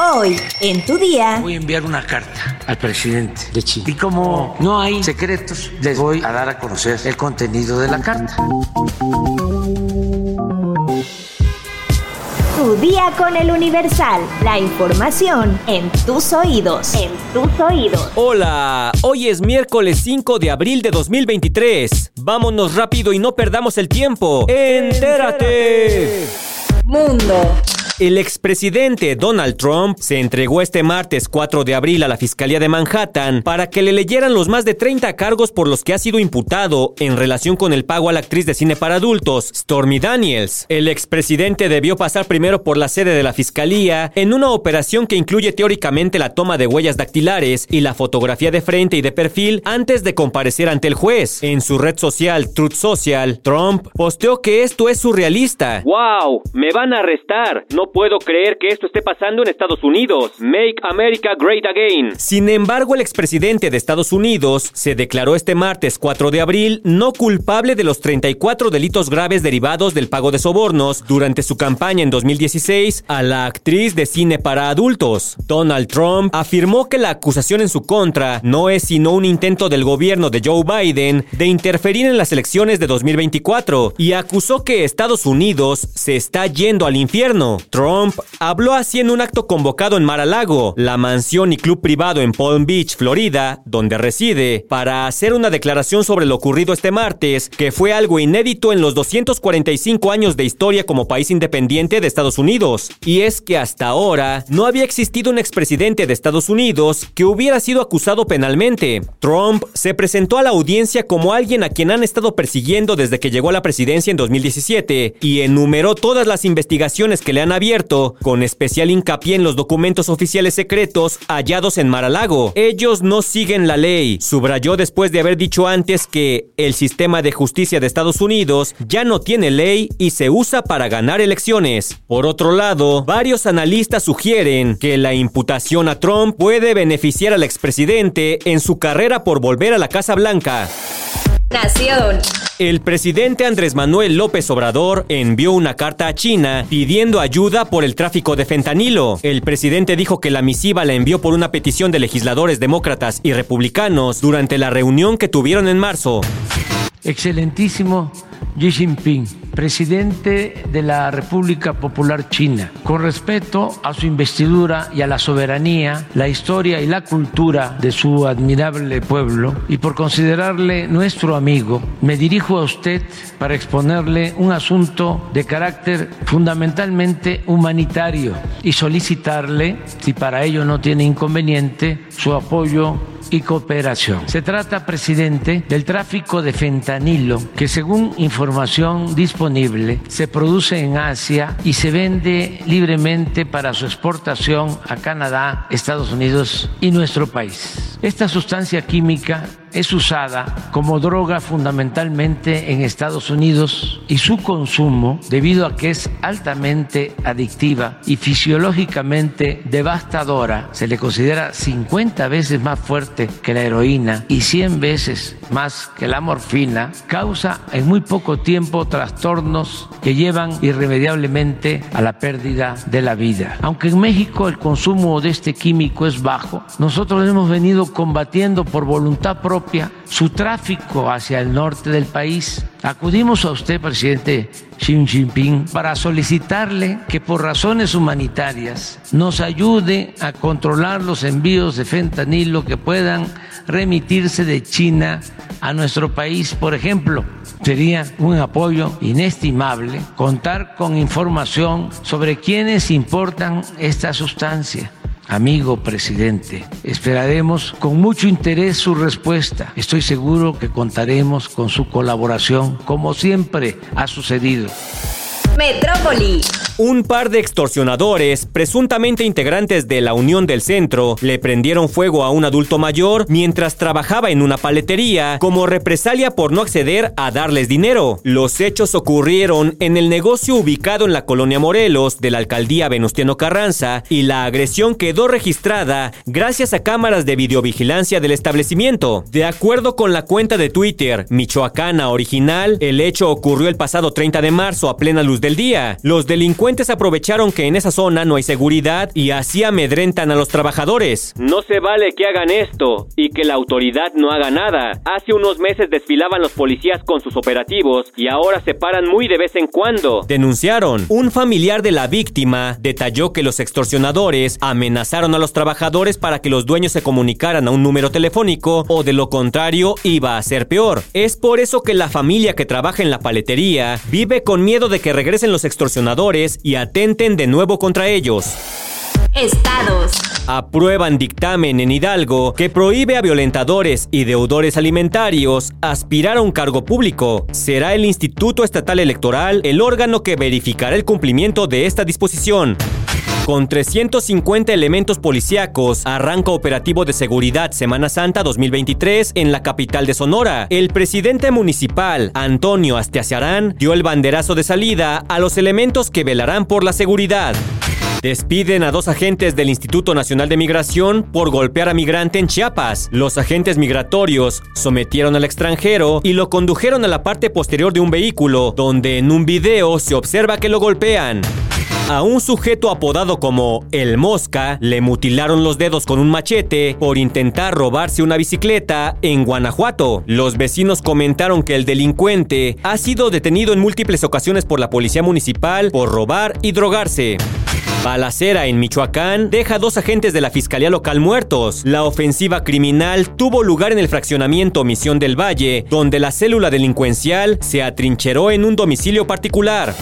Hoy, en tu día. Voy a enviar una carta al presidente de Chile. Y como no hay secretos, les voy a dar a conocer el contenido de la carta. Tu día con el Universal. La información en tus oídos. En tus oídos. Hola, hoy es miércoles 5 de abril de 2023. Vámonos rápido y no perdamos el tiempo. ¡Entérate! Mundo. El expresidente Donald Trump se entregó este martes 4 de abril a la Fiscalía de Manhattan para que le leyeran los más de 30 cargos por los que ha sido imputado en relación con el pago a la actriz de cine para adultos, Stormy Daniels. El expresidente debió pasar primero por la sede de la Fiscalía en una operación que incluye teóricamente la toma de huellas dactilares y la fotografía de frente y de perfil antes de comparecer ante el juez. En su red social Truth Social, Trump posteó que esto es surrealista. ¡Wow! Me van a arrestar. No puedo creer que esto esté pasando en Estados Unidos. Make America Great Again. Sin embargo, el expresidente de Estados Unidos se declaró este martes 4 de abril no culpable de los 34 delitos graves derivados del pago de sobornos durante su campaña en 2016 a la actriz de cine para adultos. Donald Trump afirmó que la acusación en su contra no es sino un intento del gobierno de Joe Biden de interferir en las elecciones de 2024 y acusó que Estados Unidos se está yendo al infierno. Trump habló así en un acto convocado en Mar-a-Lago, la mansión y club privado en Palm Beach, Florida, donde reside, para hacer una declaración sobre lo ocurrido este martes, que fue algo inédito en los 245 años de historia como país independiente de Estados Unidos. Y es que hasta ahora no había existido un expresidente de Estados Unidos que hubiera sido acusado penalmente. Trump se presentó a la audiencia como alguien a quien han estado persiguiendo desde que llegó a la presidencia en 2017 y enumeró todas las investigaciones que le han abierto con especial hincapié en los documentos oficiales secretos hallados en Mar-a-Lago. Ellos no siguen la ley, subrayó después de haber dicho antes que el sistema de justicia de Estados Unidos ya no tiene ley y se usa para ganar elecciones. Por otro lado, varios analistas sugieren que la imputación a Trump puede beneficiar al expresidente en su carrera por volver a la Casa Blanca. Nación. El presidente Andrés Manuel López Obrador envió una carta a China pidiendo ayuda por el tráfico de fentanilo. El presidente dijo que la misiva la envió por una petición de legisladores demócratas y republicanos durante la reunión que tuvieron en marzo. Excelentísimo Xi Jinping, presidente de la República Popular China, con respeto a su investidura y a la soberanía, la historia y la cultura de su admirable pueblo, y por considerarle nuestro amigo, me dirijo a usted para exponerle un asunto de carácter fundamentalmente humanitario y solicitarle, si para ello no tiene inconveniente, su apoyo y cooperación. Se trata, presidente, del tráfico de fentanilo, que según información disponible se produce en Asia y se vende libremente para su exportación a Canadá, Estados Unidos y nuestro país. Esta sustancia química es usada como droga fundamentalmente en Estados Unidos y su consumo, debido a que es altamente adictiva y fisiológicamente devastadora, se le considera 50 veces más fuerte que la heroína y 100 veces más que la morfina, causa en muy poco tiempo trastornos que llevan irremediablemente a la pérdida de la vida. Aunque en México el consumo de este químico es bajo, nosotros hemos venido combatiendo por voluntad propia su tráfico hacia el norte del país. Acudimos a usted, presidente Xi Jinping, para solicitarle que por razones humanitarias nos ayude a controlar los envíos de fentanilo que puedan remitirse de China a nuestro país. Por ejemplo, sería un apoyo inestimable contar con información sobre quienes importan esta sustancia amigo presidente. Esperaremos con mucho interés su respuesta. Estoy seguro que contaremos con su colaboración, como siempre ha sucedido. Metrópoli. Un par de extorsionadores, presuntamente integrantes de la Unión del Centro, le prendieron fuego a un adulto mayor mientras trabajaba en una paletería como represalia por no acceder a darles dinero. Los hechos ocurrieron en el negocio ubicado en la colonia Morelos de la alcaldía Venustiano Carranza y la agresión quedó registrada gracias a cámaras de videovigilancia del establecimiento. De acuerdo con la cuenta de Twitter Michoacana Original, el hecho ocurrió el pasado 30 de marzo a plena luz del día. Los delincuentes delincuentes aprovecharon que en esa zona no hay seguridad y así amedrentan a los trabajadores. No se vale que hagan esto y que la autoridad no haga nada. Hace unos meses desfilaban los policías con sus operativos y ahora se paran muy de vez en cuando. Denunciaron. Un familiar de la víctima detalló que los extorsionadores amenazaron a los trabajadores para que los dueños se comunicaran a un número telefónico o de lo contrario iba a ser peor. Es por eso que la familia que trabaja en la paletería vive con miedo de que regresen los extorsionadores y atenten de nuevo contra ellos. Estados. Aprueban dictamen en Hidalgo que prohíbe a violentadores y deudores alimentarios aspirar a un cargo público. Será el Instituto Estatal Electoral el órgano que verificará el cumplimiento de esta disposición. Con 350 elementos policíacos, arranca operativo de seguridad Semana Santa 2023 en la capital de Sonora. El presidente municipal, Antonio Astiaciarán, dio el banderazo de salida a los elementos que velarán por la seguridad. Despiden a dos agentes del Instituto Nacional de Migración por golpear a migrante en Chiapas. Los agentes migratorios sometieron al extranjero y lo condujeron a la parte posterior de un vehículo, donde en un video se observa que lo golpean. A un sujeto apodado como El Mosca le mutilaron los dedos con un machete por intentar robarse una bicicleta en Guanajuato. Los vecinos comentaron que el delincuente ha sido detenido en múltiples ocasiones por la policía municipal por robar y drogarse. Balacera en Michoacán deja dos agentes de la Fiscalía Local muertos. La ofensiva criminal tuvo lugar en el fraccionamiento Misión del Valle, donde la célula delincuencial se atrincheró en un domicilio particular.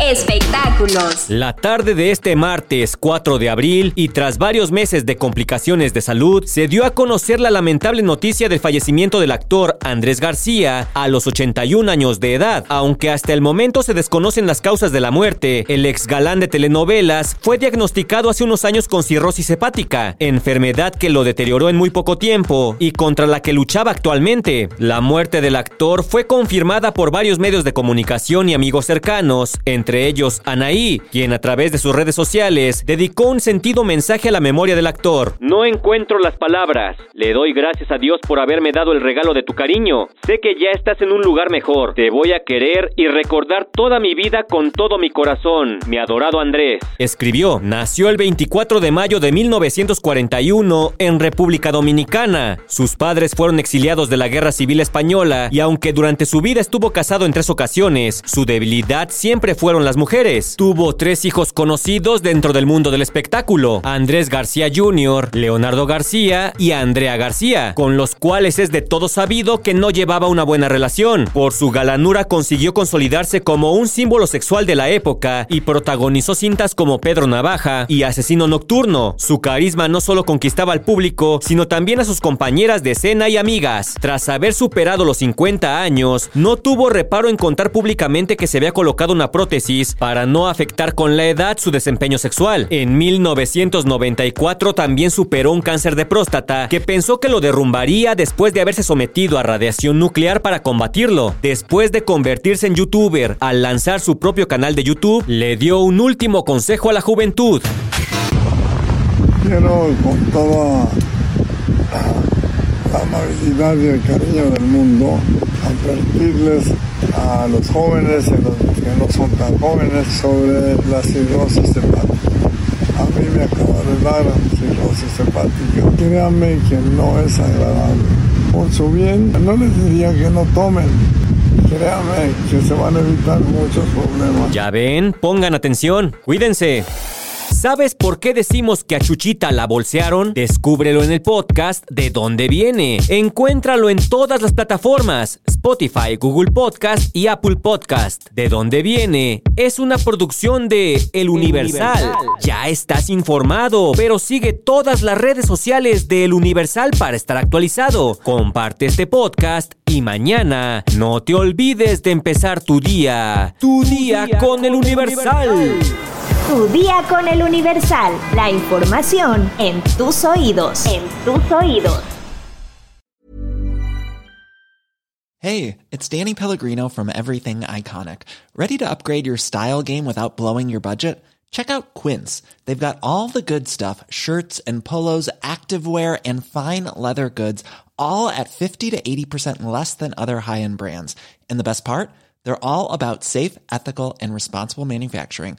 Espectáculos. La tarde de este martes 4 de abril y tras varios meses de complicaciones de salud, se dio a conocer la lamentable noticia del fallecimiento del actor Andrés García a los 81 años de edad. Aunque hasta el momento se desconocen las causas de la muerte, el ex galán de telenovelas fue diagnosticado hace unos años con cirrosis hepática, enfermedad que lo deterioró en muy poco tiempo y contra la que luchaba actualmente. La muerte del actor fue confirmada por varios medios de comunicación y amigos cercanos, entre entre ellos Anaí, quien a través de sus redes sociales dedicó un sentido mensaje a la memoria del actor. No encuentro las palabras. Le doy gracias a Dios por haberme dado el regalo de tu cariño. Sé que ya estás en un lugar mejor. Te voy a querer y recordar toda mi vida con todo mi corazón, mi adorado Andrés. Escribió, nació el 24 de mayo de 1941 en República Dominicana. Sus padres fueron exiliados de la Guerra Civil Española y aunque durante su vida estuvo casado en tres ocasiones, su debilidad siempre fueron las mujeres. Tuvo tres hijos conocidos dentro del mundo del espectáculo, Andrés García Jr., Leonardo García y Andrea García, con los cuales es de todo sabido que no llevaba una buena relación. Por su galanura consiguió consolidarse como un símbolo sexual de la época y protagonizó cintas como Pedro Navaja y Asesino Nocturno. Su carisma no solo conquistaba al público, sino también a sus compañeras de escena y amigas. Tras haber superado los 50 años, no tuvo reparo en contar públicamente que se había colocado una prótesis para no afectar con la edad su desempeño sexual. En 1994 también superó un cáncer de próstata que pensó que lo derrumbaría después de haberse sometido a radiación nuclear para combatirlo. Después de convertirse en youtuber al lanzar su propio canal de YouTube, le dio un último consejo a la juventud. Quiero amabilidad y el cariño del mundo advertirles a los jóvenes y a los que no son tan jóvenes sobre la cirrosis hepática. A mí me acaba de dar cirrosis hepática. Créanme que no es agradable. Por su bien, no les diría que no tomen. Créanme que se van a evitar muchos problemas. Ya ven, pongan atención, cuídense. ¿Sabes por qué decimos que a Chuchita la bolsearon? Descúbrelo en el podcast De dónde viene. Encuéntralo en todas las plataformas: Spotify, Google Podcast y Apple Podcast. De dónde viene es una producción de El Universal. Ya estás informado, pero sigue todas las redes sociales de El Universal para estar actualizado. Comparte este podcast y mañana no te olvides de empezar tu día. Tu, día, con El Universal. Tu día con el Universal. La información en tus oídos. En tus oídos. Hey, it's Danny Pellegrino from Everything Iconic. ¿Ready to upgrade your style game without blowing your budget? Check out Quince. They've got all the good stuff shirts and polos, activewear, and fine leather goods, all at 50 to 80% less than other high end brands. And the best part? They're all about safe, ethical, and responsible manufacturing.